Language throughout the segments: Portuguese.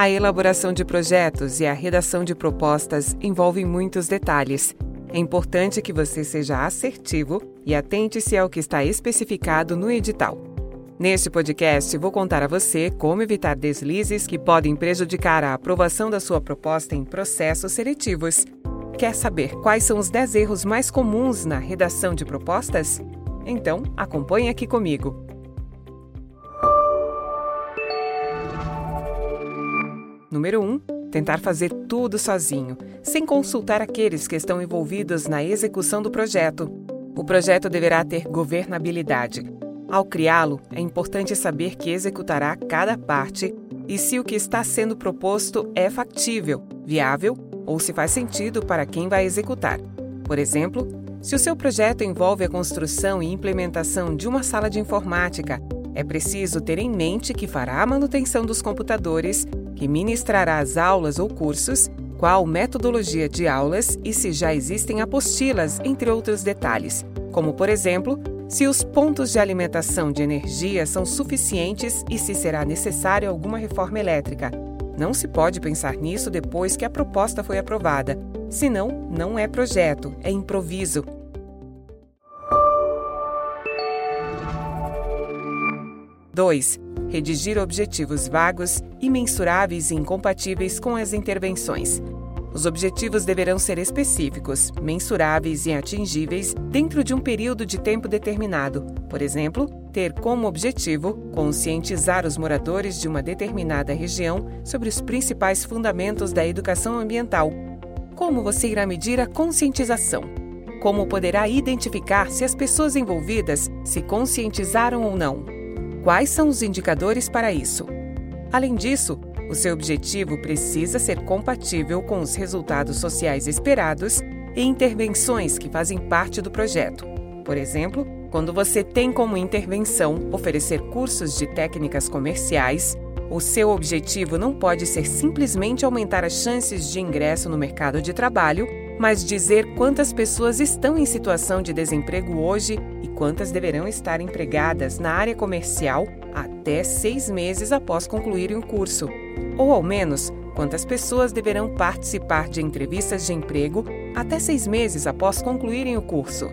A elaboração de projetos e a redação de propostas envolvem muitos detalhes. É importante que você seja assertivo e atente-se ao que está especificado no edital. Neste podcast, vou contar a você como evitar deslizes que podem prejudicar a aprovação da sua proposta em processos seletivos. Quer saber quais são os 10 erros mais comuns na redação de propostas? Então, acompanhe aqui comigo. Número 1. Um, tentar fazer tudo sozinho, sem consultar aqueles que estão envolvidos na execução do projeto. O projeto deverá ter governabilidade. Ao criá-lo, é importante saber que executará cada parte e se o que está sendo proposto é factível, viável ou se faz sentido para quem vai executar. Por exemplo, se o seu projeto envolve a construção e implementação de uma sala de informática, é preciso ter em mente que fará a manutenção dos computadores que ministrará as aulas ou cursos, qual metodologia de aulas e se já existem apostilas, entre outros detalhes, como, por exemplo, se os pontos de alimentação de energia são suficientes e se será necessária alguma reforma elétrica. Não se pode pensar nisso depois que a proposta foi aprovada, senão não é projeto, é improviso. 2. Redigir objetivos vagos, imensuráveis e incompatíveis com as intervenções. Os objetivos deverão ser específicos, mensuráveis e atingíveis dentro de um período de tempo determinado. Por exemplo, ter como objetivo conscientizar os moradores de uma determinada região sobre os principais fundamentos da educação ambiental. Como você irá medir a conscientização? Como poderá identificar se as pessoas envolvidas se conscientizaram ou não? Quais são os indicadores para isso? Além disso, o seu objetivo precisa ser compatível com os resultados sociais esperados e intervenções que fazem parte do projeto. Por exemplo, quando você tem como intervenção oferecer cursos de técnicas comerciais, o seu objetivo não pode ser simplesmente aumentar as chances de ingresso no mercado de trabalho, mas dizer quantas pessoas estão em situação de desemprego hoje e quantas deverão estar empregadas na área comercial até seis meses após concluírem o curso. Ou, ao menos, quantas pessoas deverão participar de entrevistas de emprego até seis meses após concluírem o curso.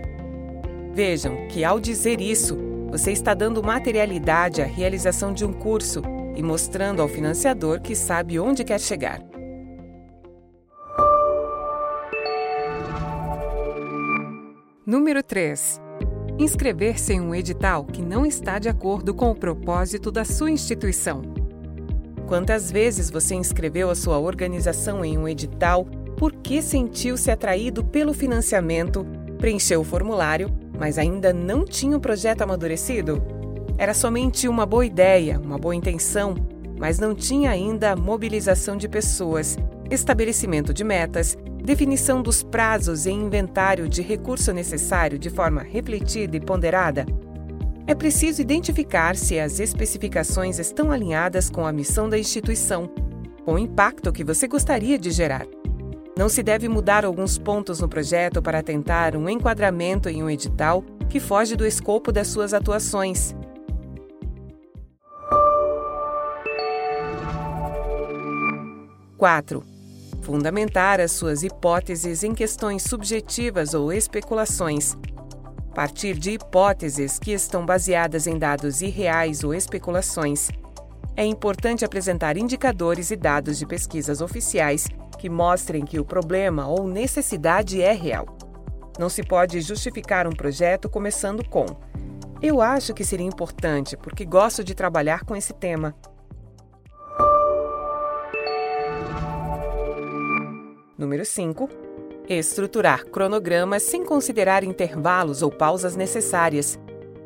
Vejam que, ao dizer isso, você está dando materialidade à realização de um curso e mostrando ao financiador que sabe onde quer chegar. Número 3. Inscrever-se em um edital que não está de acordo com o propósito da sua instituição. Quantas vezes você inscreveu a sua organização em um edital porque sentiu-se atraído pelo financiamento, preencheu o formulário, mas ainda não tinha o projeto amadurecido? Era somente uma boa ideia, uma boa intenção, mas não tinha ainda a mobilização de pessoas, estabelecimento de metas definição dos prazos e inventário de recurso necessário de forma refletida e ponderada, é preciso identificar se as especificações estão alinhadas com a missão da instituição, com o impacto que você gostaria de gerar. Não se deve mudar alguns pontos no projeto para tentar um enquadramento em um edital que foge do escopo das suas atuações. Quatro fundamentar as suas hipóteses em questões subjetivas ou especulações. Partir de hipóteses que estão baseadas em dados irreais ou especulações. É importante apresentar indicadores e dados de pesquisas oficiais que mostrem que o problema ou necessidade é real. Não se pode justificar um projeto começando com: Eu acho que seria importante porque gosto de trabalhar com esse tema. Número 5. Estruturar cronogramas sem considerar intervalos ou pausas necessárias.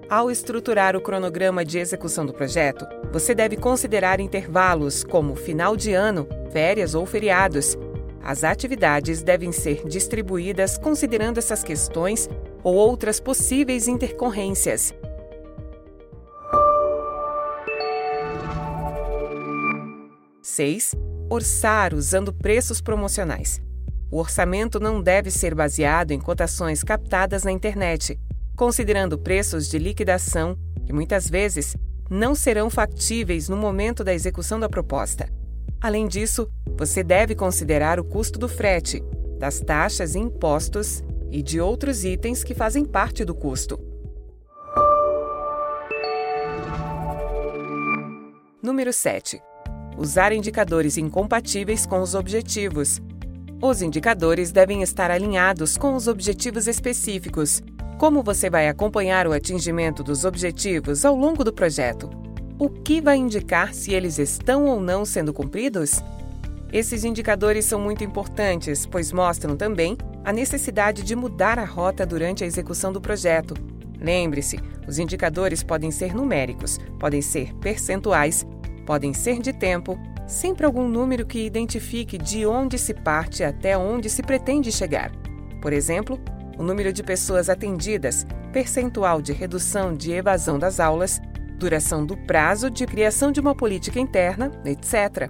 Ao estruturar o cronograma de execução do projeto, você deve considerar intervalos como final de ano, férias ou feriados. As atividades devem ser distribuídas considerando essas questões ou outras possíveis intercorrências. Seis orçar usando preços promocionais. O orçamento não deve ser baseado em cotações captadas na internet, considerando preços de liquidação que muitas vezes não serão factíveis no momento da execução da proposta. Além disso, você deve considerar o custo do frete, das taxas e impostos e de outros itens que fazem parte do custo. Número 7. Usar indicadores incompatíveis com os objetivos. Os indicadores devem estar alinhados com os objetivos específicos. Como você vai acompanhar o atingimento dos objetivos ao longo do projeto? O que vai indicar se eles estão ou não sendo cumpridos? Esses indicadores são muito importantes, pois mostram também a necessidade de mudar a rota durante a execução do projeto. Lembre-se, os indicadores podem ser numéricos, podem ser percentuais, podem ser de tempo, sempre algum número que identifique de onde se parte até onde se pretende chegar. Por exemplo, o número de pessoas atendidas, percentual de redução de evasão das aulas, duração do prazo de criação de uma política interna, etc.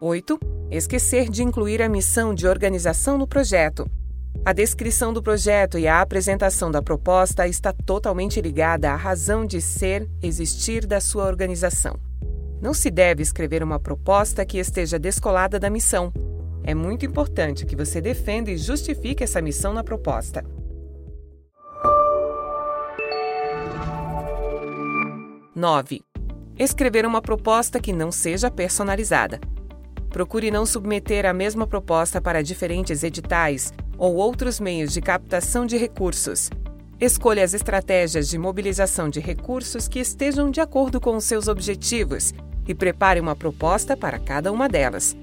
8. Esquecer de incluir a missão de organização no projeto. A descrição do projeto e a apresentação da proposta está totalmente ligada à razão de ser, existir da sua organização. Não se deve escrever uma proposta que esteja descolada da missão. É muito importante que você defenda e justifique essa missão na proposta. Nove. Escrever uma proposta que não seja personalizada. Procure não submeter a mesma proposta para diferentes editais ou outros meios de captação de recursos. Escolha as estratégias de mobilização de recursos que estejam de acordo com os seus objetivos e prepare uma proposta para cada uma delas.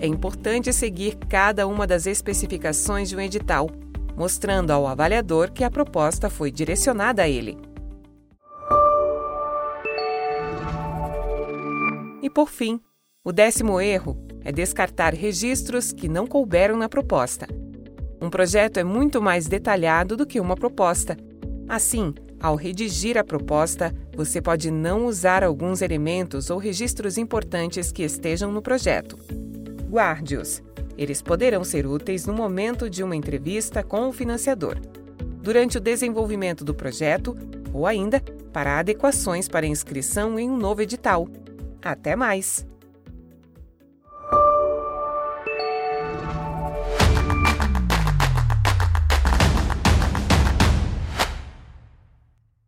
É importante seguir cada uma das especificações de um edital, mostrando ao avaliador que a proposta foi direcionada a ele. E por fim, o décimo erro é descartar registros que não couberam na proposta. Um projeto é muito mais detalhado do que uma proposta. Assim, ao redigir a proposta, você pode não usar alguns elementos ou registros importantes que estejam no projeto. Guarde-os. Eles poderão ser úteis no momento de uma entrevista com o financiador, durante o desenvolvimento do projeto ou ainda para adequações para inscrição em um novo edital. Até mais!